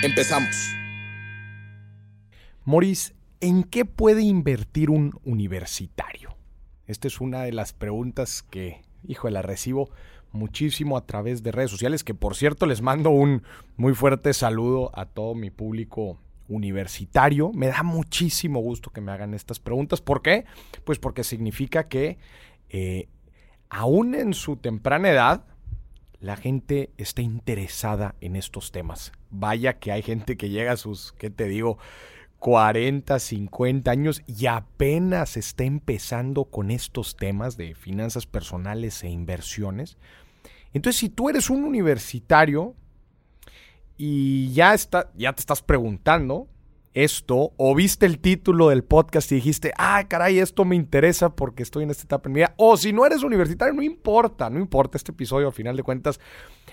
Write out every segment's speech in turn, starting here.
Empezamos. Maurice, ¿en qué puede invertir un universitario? Esta es una de las preguntas que, hijo, la recibo muchísimo a través de redes sociales, que por cierto les mando un muy fuerte saludo a todo mi público universitario. Me da muchísimo gusto que me hagan estas preguntas. ¿Por qué? Pues porque significa que eh, aún en su temprana edad, la gente está interesada en estos temas. Vaya que hay gente que llega a sus, ¿qué te digo? 40, 50 años y apenas está empezando con estos temas de finanzas personales e inversiones. Entonces, si tú eres un universitario y ya, está, ya te estás preguntando esto, o viste el título del podcast y dijiste, ah, caray, esto me interesa porque estoy en esta etapa en mi vida, o si no eres universitario, no importa, no importa, este episodio al final de cuentas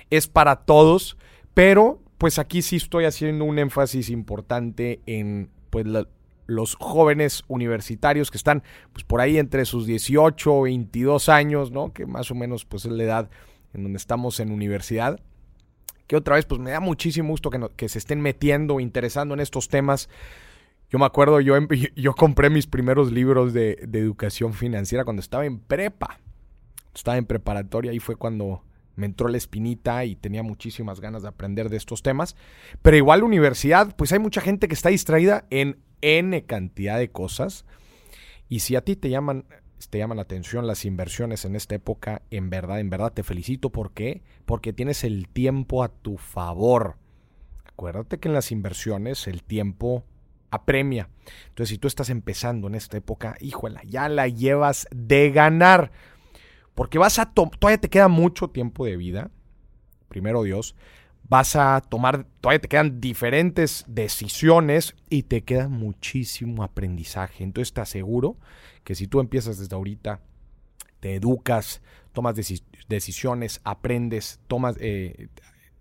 es para todos, pero pues aquí sí estoy haciendo un énfasis importante en pues los jóvenes universitarios que están pues por ahí entre sus 18 o 22 años, ¿no? Que más o menos pues es la edad en donde estamos en universidad. Que otra vez pues me da muchísimo gusto que, que se estén metiendo, interesando en estos temas. Yo me acuerdo, yo, em, yo compré mis primeros libros de, de educación financiera cuando estaba en prepa. Estaba en preparatoria y fue cuando me entró la espinita y tenía muchísimas ganas de aprender de estos temas. Pero igual la universidad, pues hay mucha gente que está distraída en N cantidad de cosas. Y si a ti te llaman, te llaman la atención las inversiones en esta época, en verdad, en verdad te felicito. ¿Por qué? Porque tienes el tiempo a tu favor. Acuérdate que en las inversiones el tiempo apremia. Entonces, si tú estás empezando en esta época, híjola, ya la llevas de ganar. Porque vas a todavía te queda mucho tiempo de vida. Primero Dios. Vas a tomar, todavía te quedan diferentes decisiones y te queda muchísimo aprendizaje. Entonces te aseguro que si tú empiezas desde ahorita, te educas, tomas decisiones, aprendes, tomas, eh,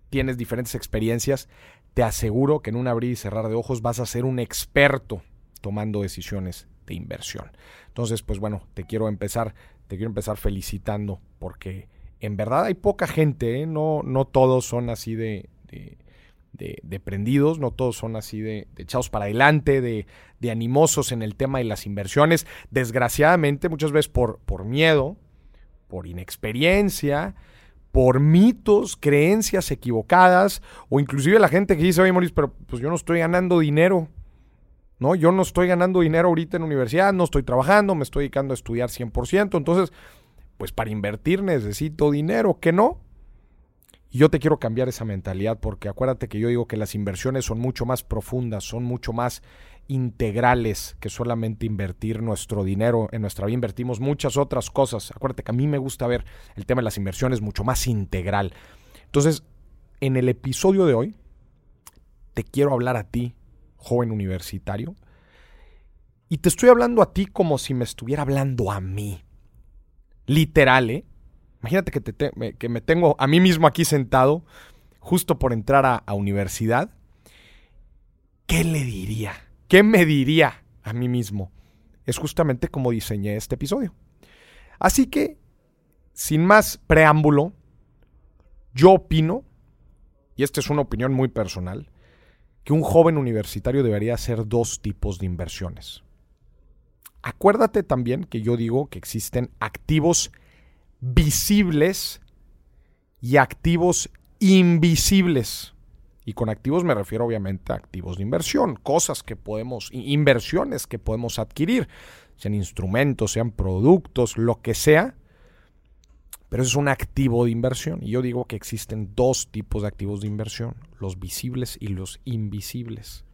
tienes diferentes experiencias, te aseguro que en un abrir y cerrar de ojos vas a ser un experto tomando decisiones de inversión. Entonces, pues bueno, te quiero empezar te quiero empezar felicitando porque en verdad hay poca gente, ¿eh? no, no todos son así de, de, prendidos, no todos son así de, echados para adelante, de, animosos en el tema de las inversiones. Desgraciadamente, muchas veces por, por miedo, por inexperiencia, por mitos, creencias equivocadas, o inclusive la gente que dice, oye, Moris, pero pues yo no estoy ganando dinero. ¿no? Yo no estoy ganando dinero ahorita en universidad, no estoy trabajando, me estoy dedicando a estudiar 100%, entonces, pues para invertir necesito dinero, que no. Y yo te quiero cambiar esa mentalidad porque acuérdate que yo digo que las inversiones son mucho más profundas, son mucho más integrales que solamente invertir nuestro dinero en nuestra vida. Invertimos muchas otras cosas. Acuérdate que a mí me gusta ver el tema de las inversiones mucho más integral. Entonces, en el episodio de hoy, te quiero hablar a ti joven universitario. Y te estoy hablando a ti como si me estuviera hablando a mí. Literal, ¿eh? Imagínate que, me tengo a mí mismo aquí sentado, justo por entrar a, a universidad. ¿Qué le diría? ¿Qué me diría a mí mismo? Es justamente como diseñé este episodio. Así que, sin más preámbulo, yo opino, y esta es una opinión muy personal, que un joven universitario debería hacer dos tipos de inversiones. Acuérdate también que yo digo que existen activos visibles y activos invisibles. Y con activos me refiero obviamente a activos de inversión, cosas que podemos, inversiones que podemos adquirir, sean instrumentos, sean productos, lo que sea, pero eso es un activo de inversión. Y yo digo que existen dos tipos de activos de inversión, los visibles y los invisibles.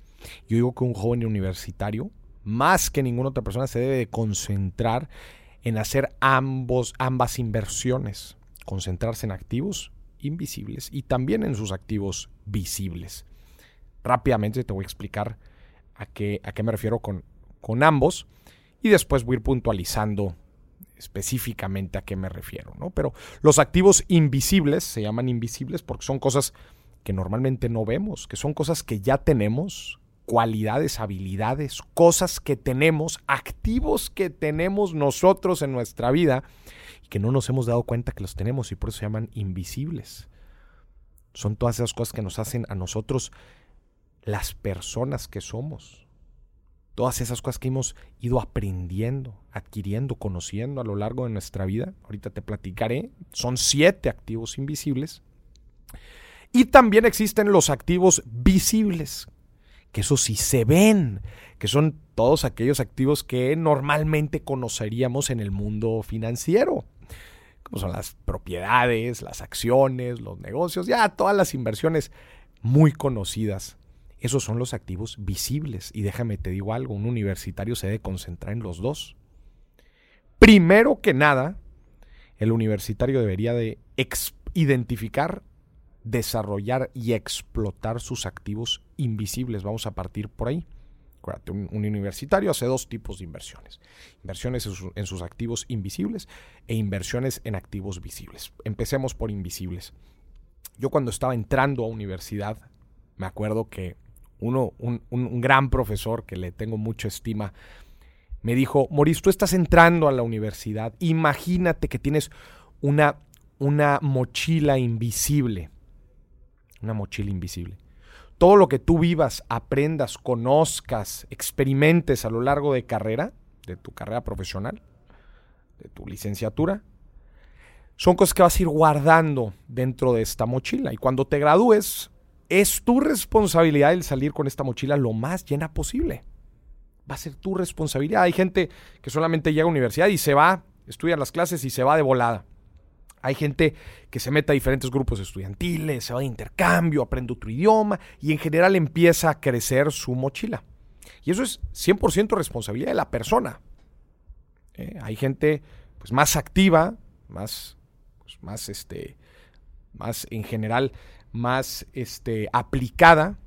Yo digo que un joven universitario, más que ninguna otra persona, se debe concentrar en hacer ambos, ambas inversiones. Concentrarse en activos invisibles y también en sus activos visibles. Rápidamente te voy a explicar a qué, a qué me refiero con, con ambos y después voy a ir puntualizando específicamente a qué me refiero, ¿no? Pero los activos invisibles se llaman invisibles porque son cosas que normalmente no vemos, que son cosas que ya tenemos, cualidades, habilidades, cosas que tenemos, activos que tenemos nosotros en nuestra vida y que no nos hemos dado cuenta que los tenemos y por eso se llaman invisibles. Son todas esas cosas que nos hacen a nosotros las personas que somos. Todas esas cosas que hemos ido aprendiendo, adquiriendo, conociendo a lo largo de nuestra vida. Ahorita te platicaré. Son siete activos invisibles. Y también existen los activos visibles, que eso sí se ven, que son todos aquellos activos que normalmente conoceríamos en el mundo financiero, como son las propiedades, las acciones, los negocios, ya todas las inversiones muy conocidas. Esos son los activos visibles. Y déjame te digo algo, un universitario se debe concentrar en los dos. Primero que nada, el universitario debería de identificar desarrollar y explotar sus activos invisibles. Vamos a partir por ahí. Un, universitario hace dos tipos de inversiones. Inversiones en, sus activos invisibles e inversiones en activos visibles. Empecemos por invisibles. Yo cuando estaba entrando a universidad, me acuerdo que uno, un, un gran profesor que le tengo mucha estima, me dijo, Moris, tú estás entrando a la universidad, imagínate que tienes una, una mochila invisible una mochila invisible. Todo lo que tú vivas, aprendas, conozcas, experimentes a lo largo de carrera, de tu carrera profesional, de tu licenciatura, son cosas que vas a ir guardando dentro de esta mochila. Y cuando te gradúes, es tu responsabilidad el salir con esta mochila lo más llena posible. Va a ser tu responsabilidad. Hay gente que solamente llega a la universidad y se va, estudia las clases y se va de volada. Hay gente que se mete a diferentes grupos estudiantiles, se va de intercambio, aprende otro idioma y en general empieza a crecer su mochila. Y eso es 100% responsabilidad de la persona. Eh, hay gente pues, más activa, más, pues, más, este, más en general, más este, aplicada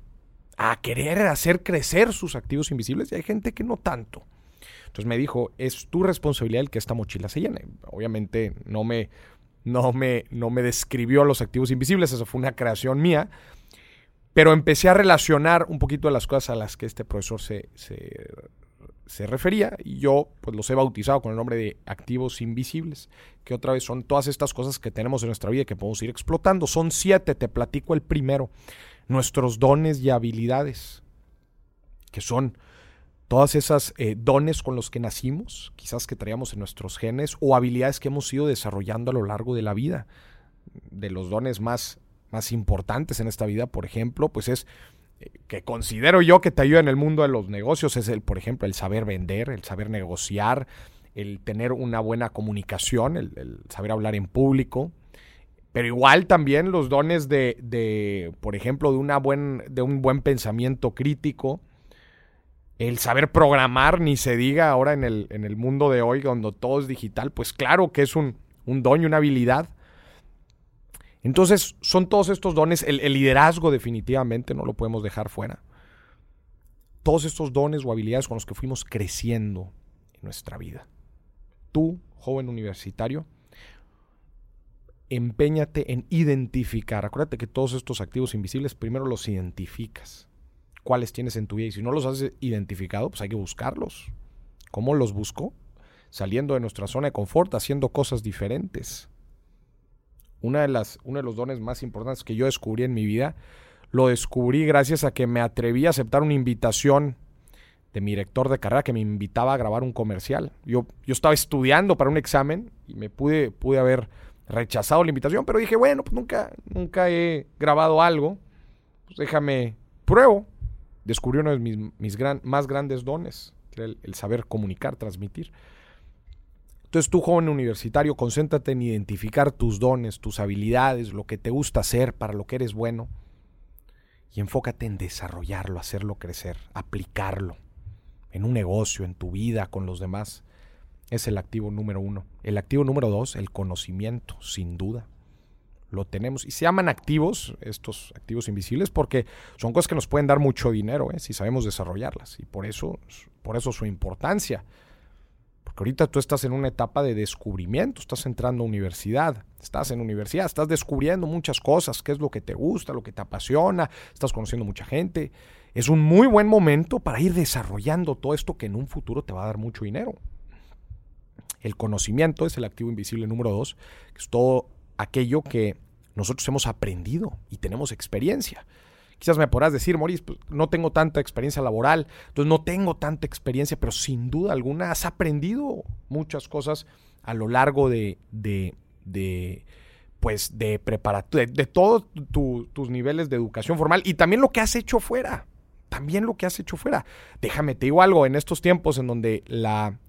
a querer hacer crecer sus activos invisibles y hay gente que no tanto. Entonces me dijo, es tu responsabilidad el que esta mochila se llene. Obviamente no me no me, no me describió los activos invisibles, eso fue una creación mía, pero empecé a relacionar un poquito de las cosas a las que este profesor se, se, refería y yo pues los he bautizado con el nombre de activos invisibles, que otra vez son todas estas cosas que tenemos en nuestra vida y que podemos ir explotando. Son siete, te platico el primero, nuestros dones y habilidades, que son todas esas eh, dones con los que nacimos, quizás que traíamos en nuestros genes, o habilidades que hemos ido desarrollando a lo largo de la vida. De los dones más, más importantes en esta vida, por ejemplo, pues es eh, que considero yo que te ayuda en el mundo de los negocios, es el, por ejemplo, el saber vender, el saber negociar, el tener una buena comunicación, el, saber hablar en público. Pero igual también los dones de, de por ejemplo, de, una buen, de un buen pensamiento crítico, el saber programar, ni se diga ahora en el, en el mundo de hoy, cuando todo es digital, pues claro que es un, un don y una habilidad. Entonces, son todos estos dones, el, el, liderazgo definitivamente no lo podemos dejar fuera. Todos estos dones o habilidades con los que fuimos creciendo en nuestra vida. Tú, joven universitario, empeñate en identificar. Acuérdate que todos estos activos invisibles primero los identificas cuáles tienes en tu vida. Y si no los has identificado, pues hay que buscarlos. ¿Cómo los busco? Saliendo de nuestra zona de confort, haciendo cosas diferentes. Una de las, uno de los dones más importantes que yo descubrí en mi vida, lo descubrí gracias a que me atreví a aceptar una invitación de mi director de carrera que me invitaba a grabar un comercial. Yo, yo estaba estudiando para un examen y me pude, pude haber rechazado la invitación, pero dije, bueno, pues nunca, nunca he grabado algo, pues déjame, pruebo descubrió uno de mis, más grandes dones, que era el, saber comunicar, transmitir. Entonces tú, joven universitario, concéntrate en identificar tus dones, tus habilidades, lo que te gusta hacer, para lo que eres bueno, y enfócate en desarrollarlo, hacerlo crecer, aplicarlo en un negocio, en tu vida, con los demás. Es el activo número uno. El activo número dos, el conocimiento, sin duda. Lo tenemos. Y se llaman activos, estos activos invisibles, porque son cosas que nos pueden dar mucho dinero, ¿eh? si sabemos desarrollarlas. Y por eso, por eso su importancia. Porque ahorita tú estás en una etapa de descubrimiento, estás entrando a universidad, estás en universidad, estás descubriendo muchas cosas, qué es lo que te gusta, lo que te apasiona, estás conociendo mucha gente. Es un muy buen momento para ir desarrollando todo esto que en un futuro te va a dar mucho dinero. El conocimiento es el activo invisible número dos, que es todo aquello que nosotros hemos aprendido y tenemos experiencia. Quizás me podrás decir, Maurice, pues, no tengo tanta experiencia laboral, entonces no tengo tanta experiencia, pero sin duda alguna has aprendido muchas cosas a lo largo de, de, de pues, de preparación, de, todos tus niveles de educación formal y también lo que has hecho fuera. También lo que has hecho fuera. Déjame, te digo algo, en estos tiempos en donde la,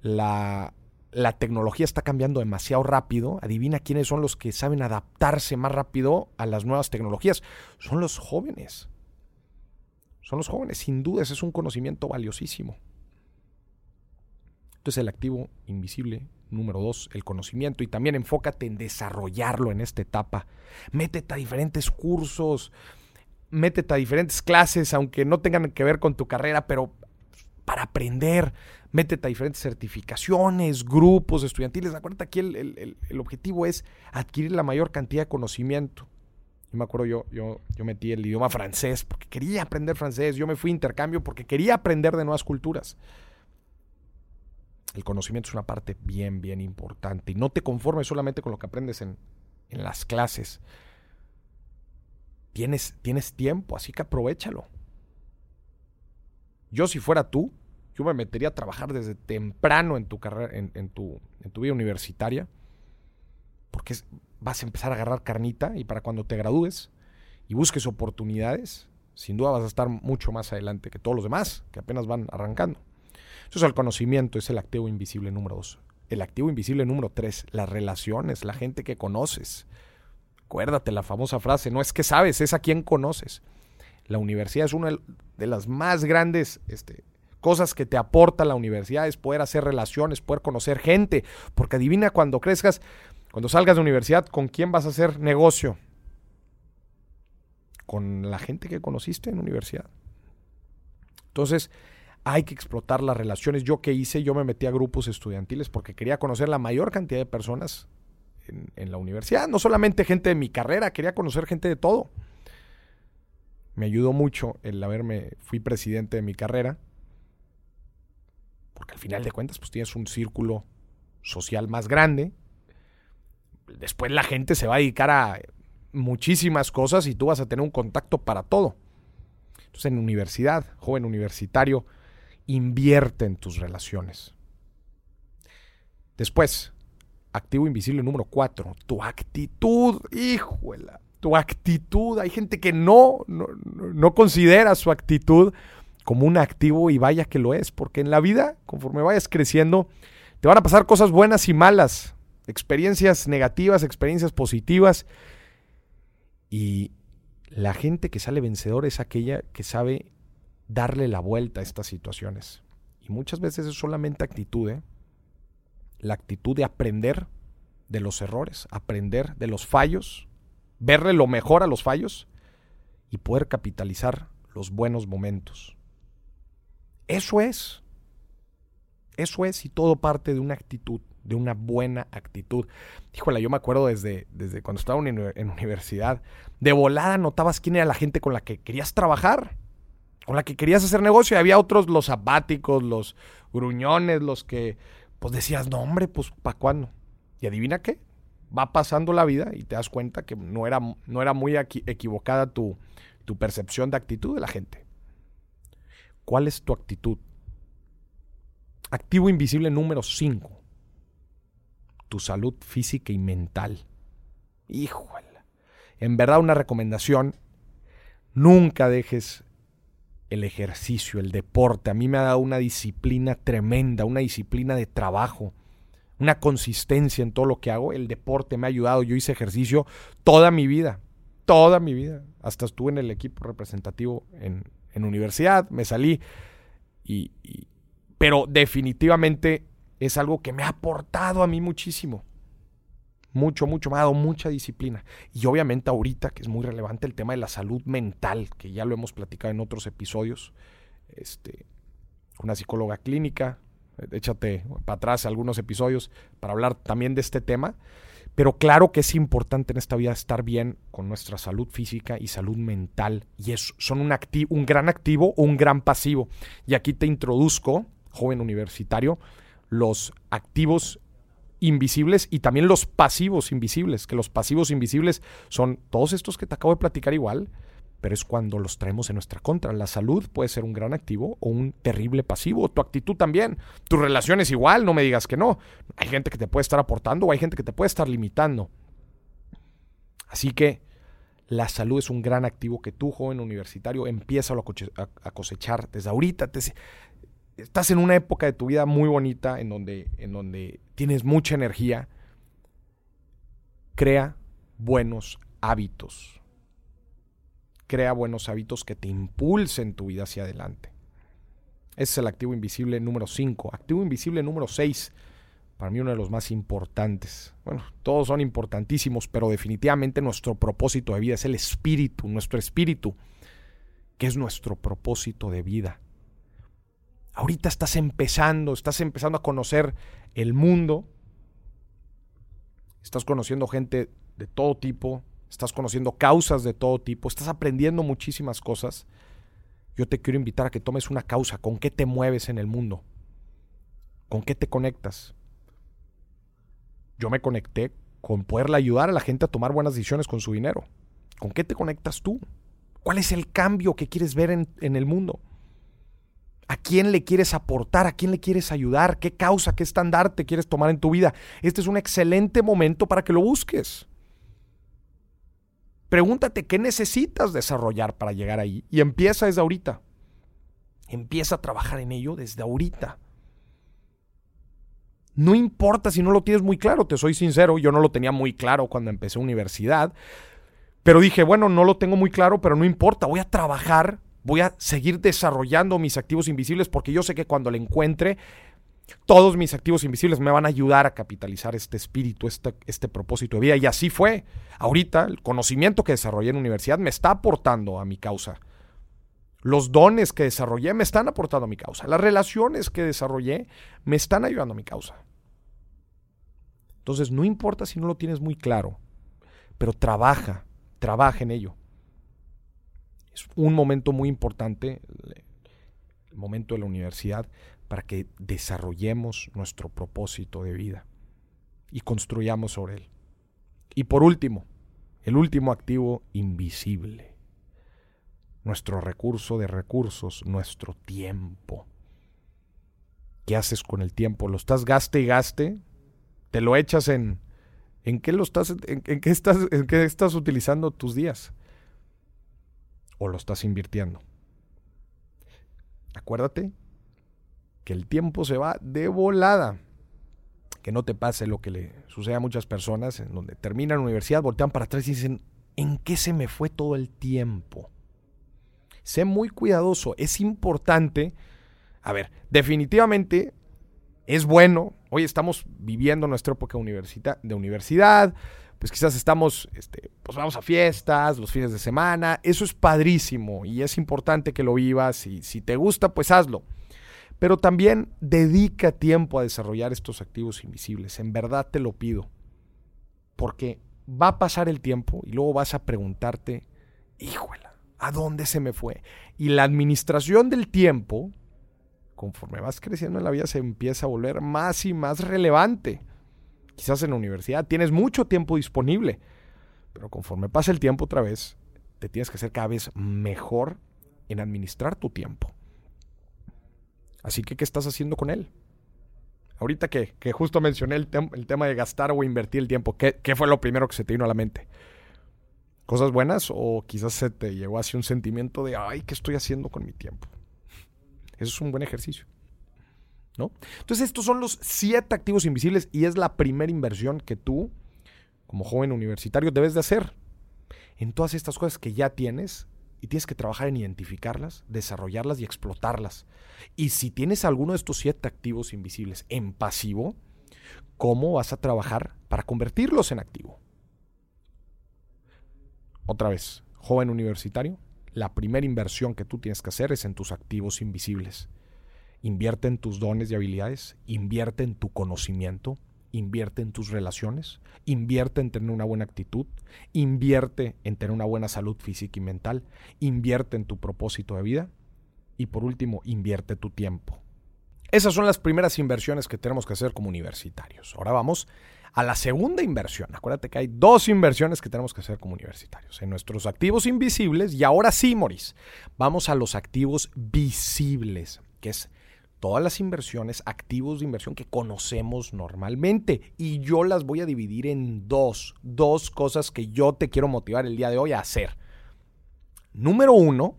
la, la tecnología está cambiando demasiado rápido. Adivina quiénes son los que saben adaptarse más rápido a las nuevas tecnologías. Son los jóvenes. Son los jóvenes, sin duda, ese es un conocimiento valiosísimo. Entonces el activo invisible número dos, el conocimiento. Y también enfócate en desarrollarlo en esta etapa. Métete a diferentes cursos, métete a diferentes clases, aunque no tengan que ver con tu carrera, pero para aprender métete a diferentes certificaciones, grupos estudiantiles. Acuérdate aquí el, objetivo es adquirir la mayor cantidad de conocimiento. Yo me acuerdo, yo, yo, yo metí el idioma francés porque quería aprender francés. Yo me fui a intercambio porque quería aprender de nuevas culturas. El conocimiento es una parte bien, bien importante. Y no te conformes solamente con lo que aprendes en, en las clases. Tienes, tienes tiempo, así que aprovechalo. Yo si fuera tú, yo me metería a trabajar desde temprano en tu carrera, en, tu, en tu vida universitaria, porque vas a empezar a agarrar carnita y para cuando te gradúes y busques oportunidades, sin duda vas a estar mucho más adelante que todos los demás que apenas van arrancando. Entonces el conocimiento es el activo invisible número dos. El activo invisible número tres, las relaciones, la gente que conoces. Acuérdate la famosa frase, no es que sabes, es a quien conoces. La universidad es una de las más grandes este, cosas que te aporta la universidad es poder hacer relaciones, poder conocer gente, porque adivina cuando crezcas, cuando salgas de universidad, ¿con quién vas a hacer negocio? Con la gente que conociste en universidad. Entonces, hay que explotar las relaciones. Yo que hice, yo me metí a grupos estudiantiles porque quería conocer la mayor cantidad de personas en, en la universidad, no solamente gente de mi carrera, quería conocer gente de todo. Me ayudó mucho el haberme, fui presidente de mi carrera porque al final de cuentas pues tienes un círculo social más grande. Después la gente se va a dedicar a muchísimas cosas y tú vas a tener un contacto para todo. Entonces en universidad, joven universitario, invierte en tus relaciones. Después, activo invisible número cuatro, tu actitud, híjola, tu actitud. Hay gente que no, no, no considera su actitud como un activo y vaya que lo es, porque en la vida, conforme vayas creciendo, te van a pasar cosas buenas y malas, experiencias negativas, experiencias positivas. Y la gente que sale vencedor es aquella que sabe darle la vuelta a estas situaciones. Y muchas veces es solamente actitud, ¿eh? la actitud de aprender de los errores, aprender de los fallos, verle lo mejor a los fallos y poder capitalizar los buenos momentos. Eso es. Eso es y todo parte de una actitud, de una buena actitud. Híjole, yo me acuerdo desde, desde cuando estaba en, universidad, de volada notabas quién era la gente con la que querías trabajar, con la que querías hacer negocio. Y había otros, los apáticos, los gruñones, los que, pues decías, no hombre, pues ¿para cuándo? Y adivina qué, va pasando la vida y te das cuenta que no era, no era muy equivocada tu, tu percepción de actitud de la gente. ¿Cuál es tu actitud? Activo invisible número 5. Tu salud física y mental. Híjole. En verdad una recomendación. Nunca dejes el ejercicio, el deporte. A mí me ha dado una disciplina tremenda, una disciplina de trabajo, una consistencia en todo lo que hago. El deporte me ha ayudado. Yo hice ejercicio toda mi vida, toda mi vida. Hasta estuve en el equipo representativo en, en universidad, me salí, y, pero definitivamente es algo que me ha aportado a mí muchísimo. Mucho, mucho, me ha dado mucha disciplina. Y obviamente ahorita, que es muy relevante, el tema de la salud mental, que ya lo hemos platicado en otros episodios. Este, una psicóloga clínica, échate para atrás algunos episodios para hablar también de este tema. Pero claro que es importante en esta vida estar bien con nuestra salud física y salud mental. Y es, son un, un gran activo o un gran pasivo. Y aquí te introduzco, joven universitario, los activos invisibles y también los pasivos invisibles, que los pasivos invisibles son todos estos que te acabo de platicar igual, pero es cuando los traemos en nuestra contra. La salud puede ser un gran activo o un terrible pasivo. Tu actitud también. Tu relación es igual, no me digas que no. Hay gente que te puede estar aportando o hay gente que te puede estar limitando. Así que la salud es un gran activo que tú, joven universitario, empieza a cosechar desde ahorita. estás en una época de tu vida muy bonita en donde, en donde tienes mucha energía. Crea buenos hábitos crea buenos hábitos que te impulsen tu vida hacia adelante. Ese es el activo invisible número 5. Activo invisible número 6. Para mí uno de los más importantes. Bueno, todos son importantísimos, pero definitivamente nuestro propósito de vida es el espíritu, nuestro espíritu, que es nuestro propósito de vida. Ahorita estás empezando, estás empezando a conocer el mundo, estás conociendo gente de todo tipo, estás conociendo causas de todo tipo, estás aprendiendo muchísimas cosas, yo te quiero invitar a que tomes una causa, con qué te mueves en el mundo, con qué te conectas. Yo me conecté con poderle ayudar a la gente a tomar buenas decisiones con su dinero. ¿Con qué te conectas tú? ¿Cuál es el cambio que quieres ver en, el mundo? ¿A quién le quieres aportar? ¿A quién le quieres ayudar? ¿Qué causa, qué estandarte quieres tomar en tu vida? Este es un excelente momento para que lo busques. Pregúntate qué necesitas desarrollar para llegar ahí y empieza desde ahorita. Empieza a trabajar en ello desde ahorita. No importa si no lo tienes muy claro, te soy sincero, yo no lo tenía muy claro cuando empecé universidad, pero dije, bueno, no lo tengo muy claro, pero no importa, voy a trabajar, voy a seguir desarrollando mis activos invisibles porque yo sé que cuando le encuentre todos mis activos invisibles me van a ayudar a capitalizar este espíritu, este, este propósito de vida. Y así fue. Ahorita el conocimiento que desarrollé en la universidad me está aportando a mi causa. Los dones que desarrollé me están aportando a mi causa. Las relaciones que desarrollé me están ayudando a mi causa. Entonces, no importa si no lo tienes muy claro, pero trabaja, trabaja en ello. Es un momento muy importante, el momento de la universidad, para que desarrollemos nuestro propósito de vida y construyamos sobre él. Y por último, el último activo invisible, nuestro recurso de recursos, nuestro tiempo. ¿Qué haces con el tiempo? ¿Lo estás gaste y gaste? ¿Te lo echas en... ¿En qué, lo estás, en, qué estás, en qué estás utilizando tus días? ¿O lo estás invirtiendo? Acuérdate que el tiempo se va de volada. Que no te pase lo que le sucede a muchas personas en donde terminan la universidad, voltean para atrás y dicen, ¿en qué se me fue todo el tiempo? Sé muy cuidadoso, es importante. A ver, definitivamente es bueno. Hoy estamos viviendo nuestra época de universidad. Pues quizás estamos, este, pues vamos a fiestas, los fines de semana. Eso es padrísimo y es importante que lo vivas. Y si te gusta, pues hazlo. Pero también dedica tiempo a desarrollar estos activos invisibles. En verdad te lo pido. Porque va a pasar el tiempo y luego vas a preguntarte, híjola, ¿a dónde se me fue? Y la administración del tiempo, conforme vas creciendo en la vida, se empieza a volver más y más relevante. Quizás en la universidad tienes mucho tiempo disponible, pero conforme pasa el tiempo otra vez, te tienes que ser cada vez mejor en administrar tu tiempo. Así que, ¿qué estás haciendo con él? Ahorita que, que justo mencioné el, el, tema de gastar o invertir el tiempo, ¿qué, ¿qué, fue lo primero que se te vino a la mente? ¿Cosas buenas o quizás se te llegó así un sentimiento de, ay, ¿qué estoy haciendo con mi tiempo? Eso es un buen ejercicio. ¿No? Entonces estos son los siete activos invisibles y es la primera inversión que tú, como joven universitario, debes de hacer. En todas estas cosas que ya tienes, y tienes que trabajar en identificarlas, desarrollarlas y explotarlas. Y si tienes alguno de estos siete activos invisibles en pasivo, ¿Cómo vas a trabajar para convertirlos en activo? Otra vez, joven universitario, la primera inversión que tú tienes que hacer es en tus activos invisibles. Invierte en tus dones y habilidades, invierte en tu conocimiento, invierte en tus relaciones, invierte en tener una buena actitud, invierte en tener una buena salud física y mental, invierte en tu propósito de vida y por último, invierte tu tiempo. Esas son las primeras inversiones que tenemos que hacer como universitarios. Ahora vamos a la segunda inversión. Acuérdate que hay dos inversiones que tenemos que hacer como universitarios. En nuestros activos invisibles y ahora sí, Moris, vamos a los activos visibles, que es todas las inversiones, activos de inversión que conocemos normalmente. Y yo las voy a dividir en dos, dos cosas que yo te quiero motivar el día de hoy a hacer. Número uno,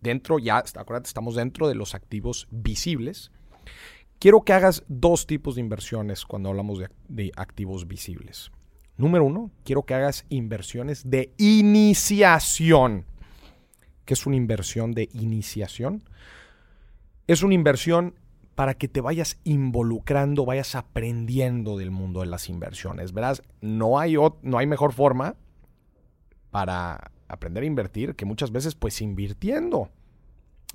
dentro ya, acuérdate, estamos dentro de los activos visibles. Quiero que hagas dos tipos de inversiones cuando hablamos de, de activos visibles. Número uno, quiero que hagas inversiones de iniciación. ¿Qué es una inversión de iniciación? Es una inversión para que te vayas involucrando, vayas aprendiendo del mundo de las inversiones. Verás, no hay, no hay mejor forma para aprender a invertir que muchas veces pues invirtiendo.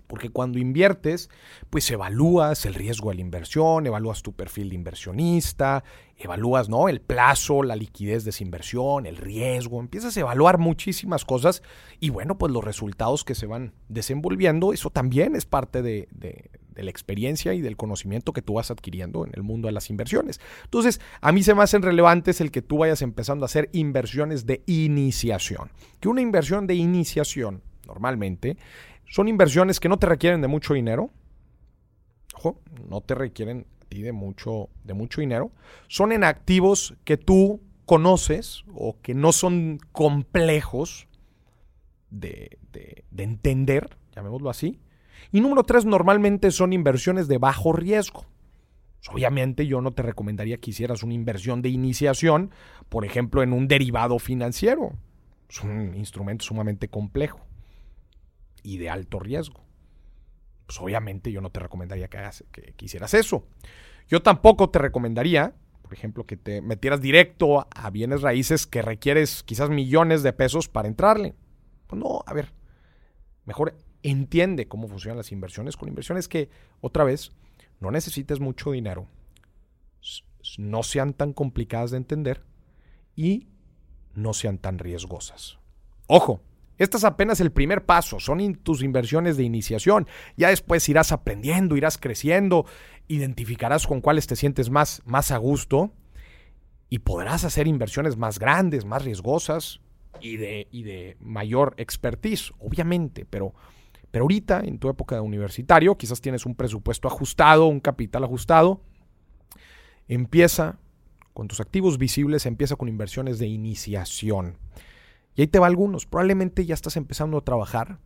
Porque cuando inviertes, pues evalúas el riesgo de la inversión, evalúas tu perfil de inversionista, evalúas ¿no? el plazo, la liquidez de esa inversión, el riesgo, empiezas a evaluar muchísimas cosas y bueno, pues los resultados que se van desenvolviendo, eso también es parte de, de la experiencia y del conocimiento que tú vas adquiriendo en el mundo de las inversiones. Entonces, a mí se me hacen relevantes el que tú vayas empezando a hacer inversiones de iniciación. Que una inversión de iniciación, normalmente, son inversiones que no te requieren de mucho dinero. Ojo, no te requieren de mucho, de mucho dinero. Son en activos que tú conoces o que no son complejos de, de entender, llamémoslo así. Y número tres, normalmente son inversiones de bajo riesgo. Obviamente yo no te recomendaría que hicieras una inversión de iniciación, por ejemplo, en un derivado financiero. Es un instrumento sumamente complejo y de alto riesgo. Pues obviamente yo no te recomendaría que, hagas, que, hicieras eso. Yo tampoco te recomendaría, por ejemplo, que te metieras directo a bienes raíces que requieres quizás millones de pesos para entrarle. Pues no, a ver, mejor entiende cómo funcionan las inversiones con inversiones que, otra vez, no necesites mucho dinero, no sean tan complicadas de entender y no sean tan riesgosas. Ojo, este es apenas el primer paso, son tus inversiones de iniciación. Ya después irás aprendiendo, irás creciendo, identificarás con cuáles te sientes más, más a gusto y podrás hacer inversiones más grandes, más riesgosas y de, y de mayor expertise, obviamente, pero, pero ahorita en tu época de universitario quizás tienes un presupuesto ajustado, un capital ajustado. Empieza con tus activos visibles, empieza con inversiones de iniciación. Y ahí te va algunos. Probablemente ya estás empezando a trabajar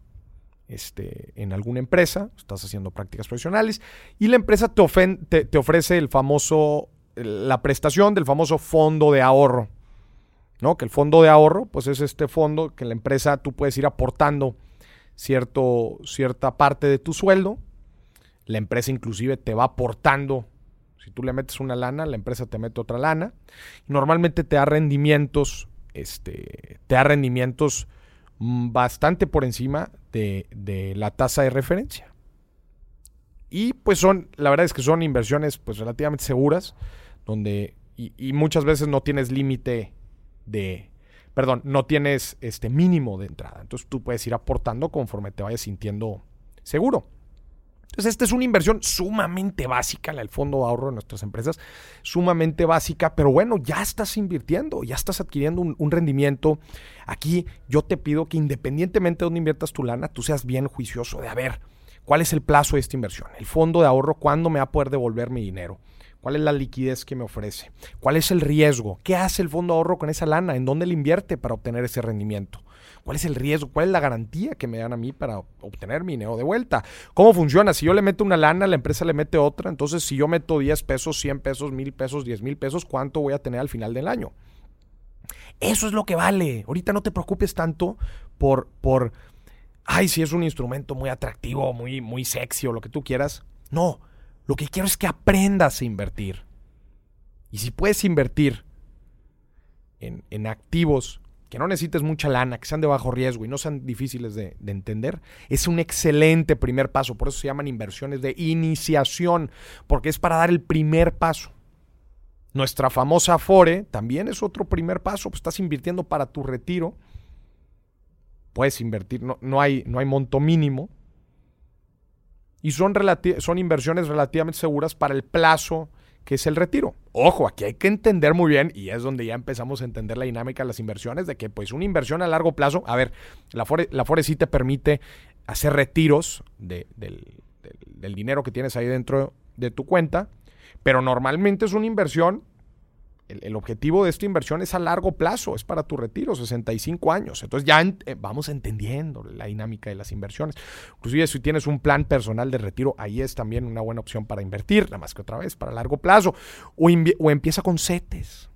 este, en alguna empresa, estás haciendo prácticas profesionales y la empresa te, te, ofrece el famoso, la prestación del famoso fondo de ahorro. ¿no? Que el fondo de ahorro, pues es este fondo que la empresa tú puedes ir aportando cierto, cierta parte de tu sueldo. La empresa inclusive te va aportando, si tú le metes una lana, la empresa te mete otra lana. Normalmente te da rendimientos este, te da rendimientos mm, bastante por encima de, la tasa de referencia. Y pues son, la verdad es que son inversiones pues relativamente seguras, donde, y, muchas veces no tienes límite de, perdón, no tienes este mínimo de entrada. Entonces tú puedes ir aportando conforme te vayas sintiendo seguro. Entonces, esta es una inversión sumamente básica, el fondo de ahorro de nuestras empresas, sumamente básica, pero bueno, ya estás invirtiendo, ya estás adquiriendo un, rendimiento. Aquí yo te pido que independientemente de dónde inviertas tu lana, tú seas bien juicioso de a ver cuál es el plazo de esta inversión, el fondo de ahorro, cuándo me va a poder devolver mi dinero. ¿Cuál es la liquidez que me ofrece? ¿Cuál es el riesgo? ¿Qué hace el fondo de ahorro con esa lana? ¿En dónde le invierte para obtener ese rendimiento? ¿Cuál es el riesgo? ¿Cuál es la garantía que me dan a mí para obtener mi dinero de vuelta? ¿Cómo funciona? Si yo le meto una lana, la empresa le mete otra. Entonces, si yo meto 10 pesos, 100 pesos, 1000 pesos, 10 mil pesos, ¿cuánto voy a tener al final del año? Eso es lo que vale. Ahorita no te preocupes tanto por, por, ay, si es un instrumento muy atractivo, muy, muy sexy o lo que tú quieras. No, lo que quiero es que aprendas a invertir. Y si puedes invertir en, en activos que no necesites mucha lana, que sean de bajo riesgo y no sean difíciles de, entender, es un excelente primer paso. Por eso se llaman inversiones de iniciación, porque es para dar el primer paso. Nuestra famosa Afore también es otro primer paso. Pues estás invirtiendo para tu retiro. Puedes invertir, no, hay, no hay monto mínimo. Y son, son inversiones relativamente seguras para el plazo que es el retiro. Ojo, aquí hay que entender muy bien, y es donde ya empezamos a entender la dinámica de las inversiones, de que pues una inversión a largo plazo, a ver, la Fore, la sí te permite hacer retiros del, del dinero que tienes ahí dentro de tu cuenta, pero normalmente es una inversión el, objetivo de esta inversión es a largo plazo, es para tu retiro, 65 años. Entonces ya eh, vamos entendiendo la dinámica de las inversiones. Inclusive si tienes un plan personal de retiro, ahí es también una buena opción para invertir, nada más que otra vez, para largo plazo. O, empieza con CETES.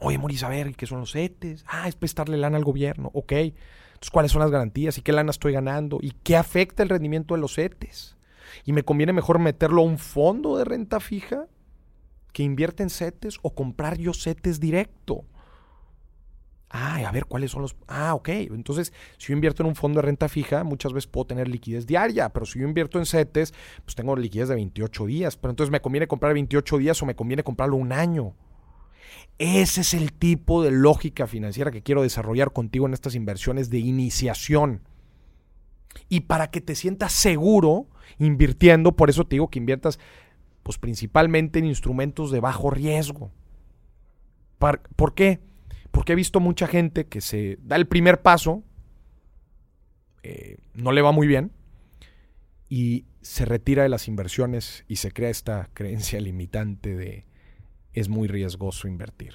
Oye, Moris, a ver, ¿qué son los CETES? Ah, es prestarle lana al gobierno. Ok. Entonces, ¿cuáles son las garantías? ¿Y qué lana estoy ganando? ¿Y qué afecta el rendimiento de los CETES? ¿Y me conviene mejor meterlo a un fondo de renta fija? Que invierte en CETES o comprar yo CETES directo. Ah, a ver, ¿cuáles son los...? Ah, ok. Entonces, si yo invierto en un fondo de renta fija, muchas veces puedo tener liquidez diaria, pero si yo invierto en CETES, pues tengo liquidez de 28 días. Pero entonces, ¿me conviene comprar 28 días o me conviene comprarlo un año? Ese es el tipo de lógica financiera que quiero desarrollar contigo en estas inversiones de iniciación. Y para que te sientas seguro invirtiendo, por eso te digo que inviertas pues principalmente en instrumentos de bajo riesgo. ¿Por qué? Porque he visto mucha gente que se da el primer paso, eh, no le va muy bien, y se retira de las inversiones y se crea esta creencia limitante de es muy riesgoso invertir.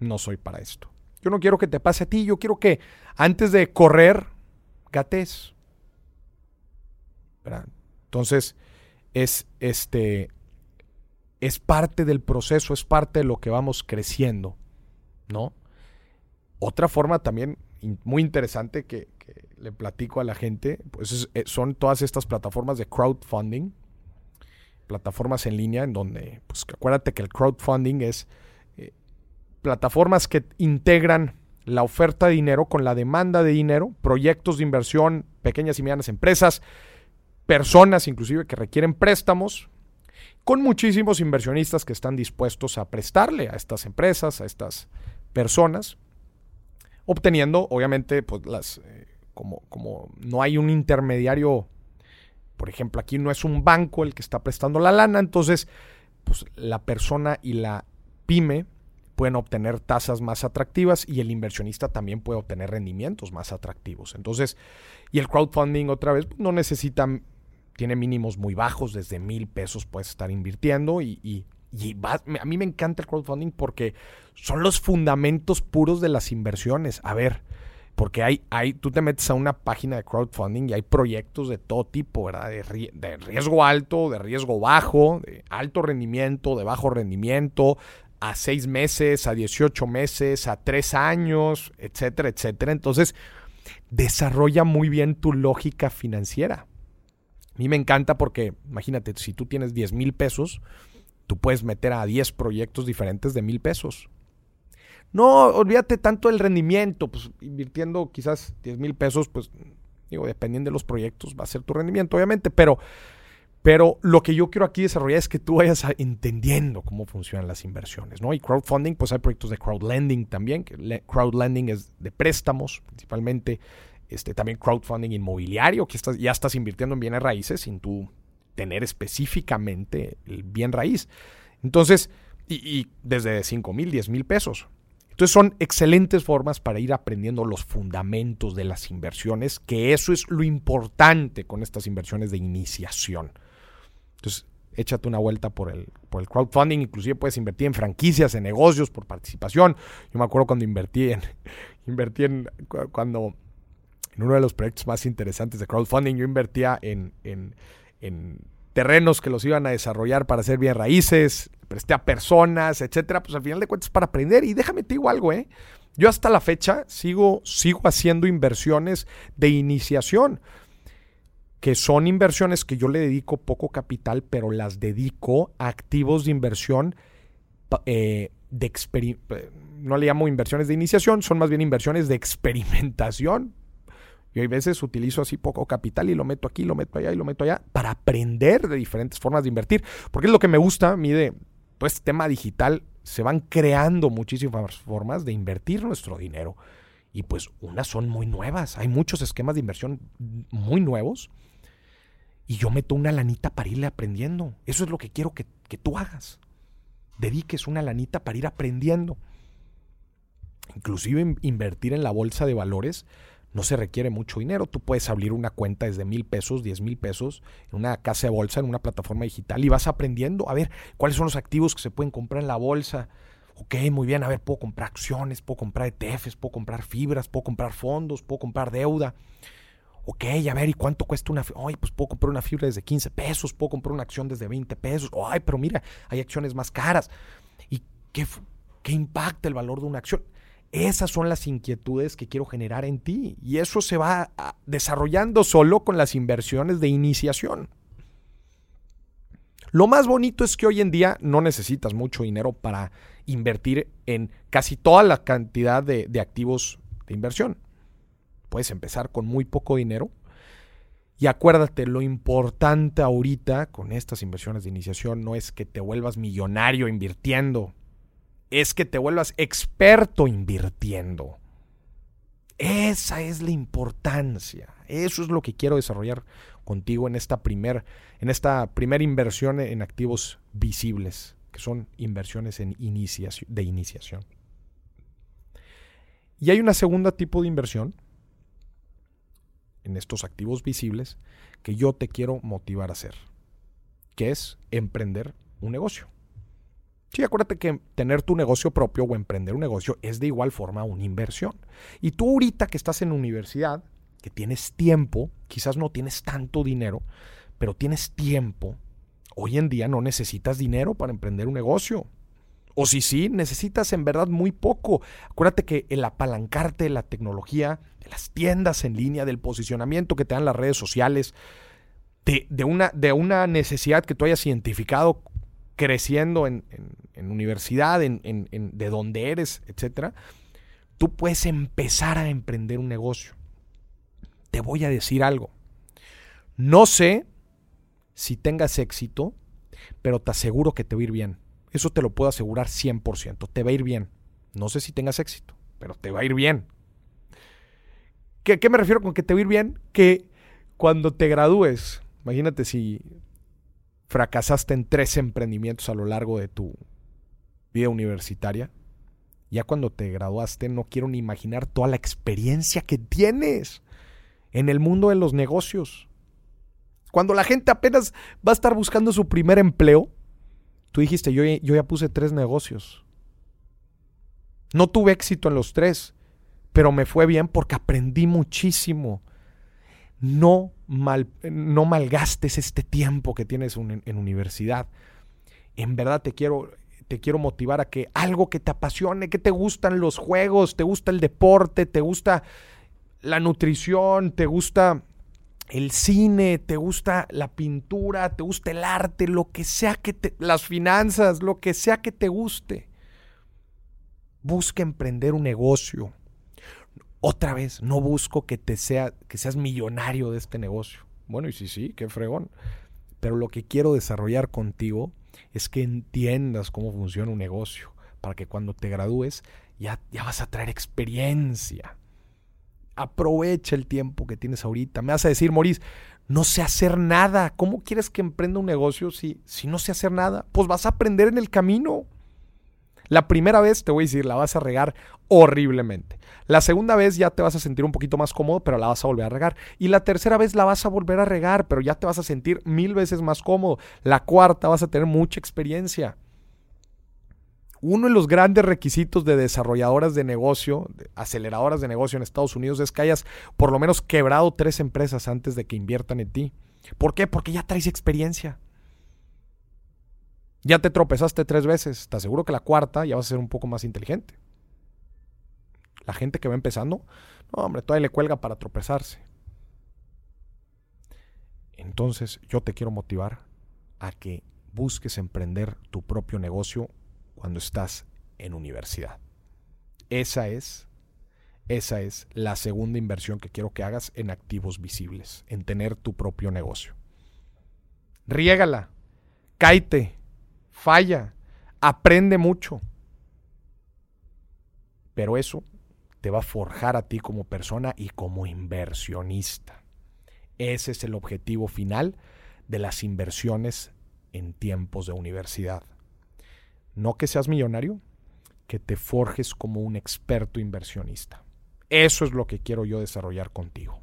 No soy para esto. Yo no quiero que te pase a ti, yo quiero que antes de correr, gates. Entonces, es este es parte del proceso, es parte de lo que vamos creciendo, ¿no? Otra forma también muy interesante que, le platico a la gente, pues eh, son todas estas plataformas de crowdfunding, plataformas en línea en donde, pues acuérdate que el crowdfunding es eh, plataformas que integran la oferta de dinero con la demanda de dinero, proyectos de inversión, pequeñas y medianas empresas, personas inclusive que requieren préstamos, con muchísimos inversionistas que están dispuestos a prestarle a estas empresas, a estas personas, obteniendo, obviamente, pues las, eh, como, como no hay un intermediario, por ejemplo, aquí no es un banco el que está prestando la lana, entonces, pues la persona y la pyme pueden obtener tasas más atractivas y el inversionista también puede obtener rendimientos más atractivos. Entonces, y el crowdfunding otra vez no necesita tiene mínimos muy bajos, desde mil pesos puedes estar invirtiendo y, a mí me encanta el crowdfunding porque son los fundamentos puros de las inversiones. A ver, porque hay, hay, tú te metes a una página de crowdfunding y hay proyectos de todo tipo, ¿verdad? De, de, riesgo alto, de riesgo bajo, de alto rendimiento, de bajo rendimiento, a seis meses, a 18 meses, a tres años, etcétera, etcétera. Entonces, desarrolla muy bien tu lógica financiera. A mí me encanta porque, imagínate, si tú tienes 10 mil pesos, tú puedes meter a 10 proyectos diferentes de mil pesos. No, olvídate tanto del rendimiento, pues invirtiendo quizás 10 mil pesos, pues digo, dependiendo de los proyectos, va a ser tu rendimiento, obviamente, pero, pero lo que yo quiero aquí desarrollar es que tú vayas entendiendo cómo funcionan las inversiones, ¿no? Y crowdfunding, pues hay proyectos de crowdlending también, que crowdlending es de préstamos, principalmente este, también crowdfunding inmobiliario, que estás, ya estás invirtiendo en bienes raíces sin tú tener específicamente el bien raíz. Entonces, y, desde 5 mil, 10 mil pesos. Entonces son excelentes formas para ir aprendiendo los fundamentos de las inversiones, que eso es lo importante con estas inversiones de iniciación. Entonces, échate una vuelta por el, por el crowdfunding, inclusive puedes invertir en franquicias, en negocios, por participación. Yo me acuerdo cuando invertí en, invertí en, cuando en uno de los proyectos más interesantes de crowdfunding, yo invertía en, terrenos que los iban a desarrollar para hacer bien raíces, presté a personas, etcétera. Pues al final de cuentas para aprender. Y déjame te digo algo, ¿eh? Yo hasta la fecha sigo, sigo haciendo inversiones de iniciación, que son inversiones que yo le dedico poco capital, pero las dedico a activos de inversión eh, de eh, no le llamo inversiones de iniciación, son más bien inversiones de experimentación. Yo a veces utilizo así poco capital y lo meto aquí, lo meto allá y lo meto allá para aprender de diferentes formas de invertir. Porque es lo que me gusta a mí de todo este tema digital. Se van creando muchísimas formas de invertir nuestro dinero. Y pues unas son muy nuevas. Hay muchos esquemas de inversión muy nuevos. Y yo meto una lanita para irle aprendiendo. Eso es lo que quiero que, que tú hagas dediques una lanita para ir aprendiendo. Inclusive invertir en la bolsa de valores no se requiere mucho dinero. Tú puedes abrir una cuenta desde mil pesos, diez mil pesos en una casa de bolsa, en una plataforma digital y vas aprendiendo a ver cuáles son los activos que se pueden comprar en la bolsa. Ok, muy bien, a ver, puedo comprar acciones, puedo comprar ETFs, puedo comprar fibras, puedo comprar fondos, puedo comprar deuda. Ok, a ver, ¿y cuánto cuesta una fibra? Ay, pues puedo comprar una fibra desde 15 pesos, puedo comprar una acción desde 20 pesos. Ay, pero mira, hay acciones más caras. ¿Y qué, qué impacta el valor de una acción? Esas son las inquietudes que quiero generar en ti y eso se va desarrollando solo con las inversiones de iniciación. Lo más bonito es que hoy en día no necesitas mucho dinero para invertir en casi toda la cantidad de, de activos de inversión. Puedes empezar con muy poco dinero. Y acuérdate, lo importante ahorita con estas inversiones de iniciación no es que te vuelvas millonario invirtiendo, es que te vuelvas experto invirtiendo. Esa es la importancia. Eso es lo que quiero desarrollar contigo en esta esta primera inversión en activos visibles, que son inversiones en iniciación, de iniciación. Y hay una segunda tipo de inversión en estos activos visibles que yo te quiero motivar a hacer, que es emprender un negocio. Sí, acuérdate que tener tu negocio propio o emprender un negocio es de igual forma una inversión. Y tú ahorita que estás en universidad, que tienes tiempo, quizás no tienes tanto dinero, pero tienes tiempo, hoy en día no necesitas dinero para emprender un negocio. O si sí, necesitas en verdad muy poco. Acuérdate que el apalancarte de la tecnología, de las tiendas en línea, del posicionamiento que te dan las redes sociales, de, una, de una, necesidad que tú hayas identificado creciendo en, universidad, en, de donde eres, etc., tú puedes empezar a emprender un negocio. Te voy a decir algo. No sé si tengas éxito, pero te aseguro que te va a ir bien. Eso te lo puedo asegurar 100%. Te va a ir bien. No sé si tengas éxito, pero te va a ir bien. ¿Qué, ¿Qué, me refiero con que te va a ir bien? Que cuando te gradúes, imagínate si fracasaste en tres emprendimientos a lo largo de tu vida universitaria, ya cuando te graduaste no quiero ni imaginar toda la experiencia que tienes en el mundo de los negocios. Cuando la gente apenas va a estar buscando su primer empleo, Tú dijiste, yo, yo ya puse tres negocios. No tuve éxito en los tres, pero me fue bien porque aprendí muchísimo. No, mal, no malgastes este tiempo que tienes en, universidad. En verdad te quiero, te quiero motivar a que algo que te apasione, que te gustan los juegos, te gusta el deporte, te gusta la nutrición, te gusta el cine, te gusta la pintura, te gusta el arte, lo que sea que te, las finanzas, lo que sea que te guste. Busca emprender un negocio. Otra vez, no busco que te sea que seas millonario de este negocio. Bueno, y sí, sí, qué fregón. Pero lo que quiero desarrollar contigo es que entiendas cómo funciona un negocio, para que cuando te gradúes ya, ya vas a traer experiencia aprovecha el tiempo que tienes ahorita. Me vas a decir, Maurice, no sé hacer nada. ¿Cómo quieres que emprenda un negocio si, si no sé hacer nada? Pues vas a aprender en el camino. La primera vez, te voy a decir, la vas a regar horriblemente. La segunda vez ya te vas a sentir un poquito más cómodo, pero la vas a volver a regar. Y la tercera vez la vas a volver a regar, pero ya te vas a sentir mil veces más cómodo. La cuarta vas a tener mucha experiencia. Uno de los grandes requisitos de desarrolladoras de negocio, aceleradoras de negocio en Estados Unidos, es que hayas por lo menos quebrado tres empresas antes de que inviertan en ti. ¿Por qué? Porque ya traes experiencia. Ya te tropezaste tres veces. Te aseguro que la cuarta ya vas a ser un poco más inteligente. La gente que va empezando, no, hombre, todavía le cuelga para tropezarse. Entonces, yo te quiero motivar a que busques emprender tu propio negocio cuando estás en universidad. Esa es, esa es la segunda inversión que quiero que hagas en activos visibles, en tener tu propio negocio. Riégala, cáite, falla, aprende mucho. Pero eso te va a forjar a ti como persona y como inversionista. Ese es el objetivo final de las inversiones en tiempos de universidad. No que seas millonario, que te forjes como un experto inversionista. Eso es lo que quiero yo desarrollar contigo.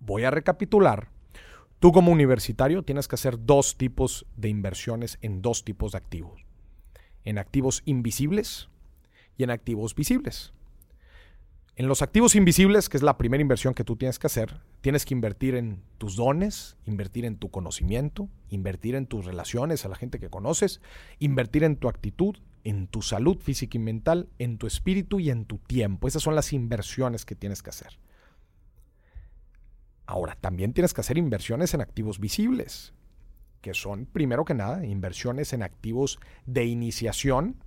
Voy a recapitular. Tú como universitario tienes que hacer dos tipos de inversiones en dos tipos de activos. En activos invisibles y en activos visibles. En los activos invisibles, que es la primera inversión que tú tienes que hacer, tienes que invertir en tus dones, invertir en tu conocimiento, invertir en tus relaciones a la gente que conoces, invertir en tu actitud, en tu salud física y mental, en tu espíritu y en tu tiempo. Esas son las inversiones que tienes que hacer. Ahora, también tienes que hacer inversiones en activos visibles, que son, primero que nada, inversiones en activos de iniciación,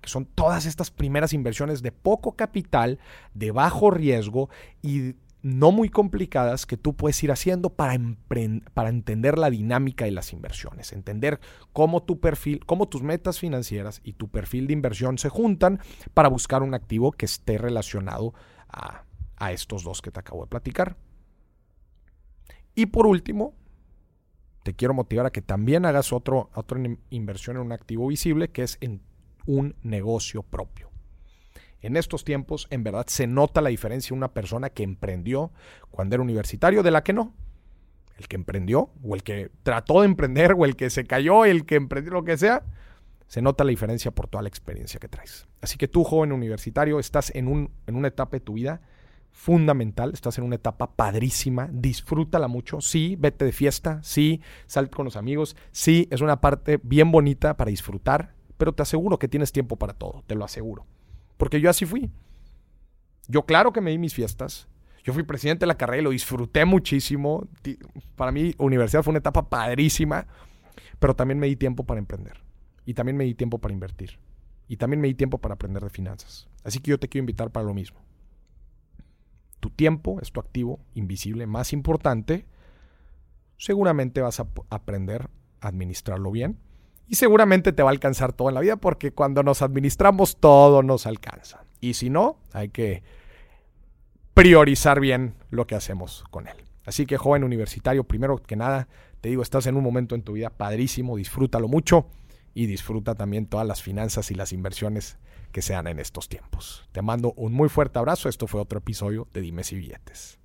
que son todas estas primeras inversiones de poco capital, de bajo riesgo y no muy complicadas que tú puedes ir haciendo para, entender la dinámica de las inversiones, entender cómo tu perfil, cómo tus metas financieras y tu perfil de inversión se juntan para buscar un activo que esté relacionado a estos dos que te acabo de platicar. Y por último, te quiero motivar a que también hagas otro, otra inversión en un activo visible que es en un negocio propio. En estos tiempos, en verdad, se nota la diferencia una persona que emprendió cuando era universitario de la que no. El que emprendió, o el que trató de emprender, o el que se cayó, el que emprendió lo que sea, se nota la diferencia por toda la experiencia que traes. Así que tú, joven universitario, estás en, un, en una etapa de tu vida fundamental, estás en una etapa padrísima, disfrútala mucho, sí, vete de fiesta, sí, sal con los amigos, sí, es una parte bien bonita para disfrutar, pero te aseguro que tienes tiempo para todo, te lo aseguro. Porque yo así fui. Yo claro que me di mis fiestas. Yo fui presidente de la carrera y lo disfruté muchísimo. Para mí, universidad fue una etapa padrísima, pero también me di tiempo para emprender. Y también me di tiempo para invertir. Y también me di tiempo para aprender de finanzas. Así que yo te quiero invitar para lo mismo. Tu tiempo es tu activo invisible más importante. Seguramente vas a aprender a administrarlo bien y seguramente te va a alcanzar todo en la vida porque cuando nos administramos todo nos alcanza. Y si no, hay que priorizar bien lo que hacemos con él. Así que joven universitario, primero que nada, te digo, estás en un momento en tu vida padrísimo, disfrútalo mucho y disfruta también todas las finanzas y las inversiones que sean en estos tiempos. Te mando un muy fuerte abrazo, esto fue otro episodio de Dimes y Billetes.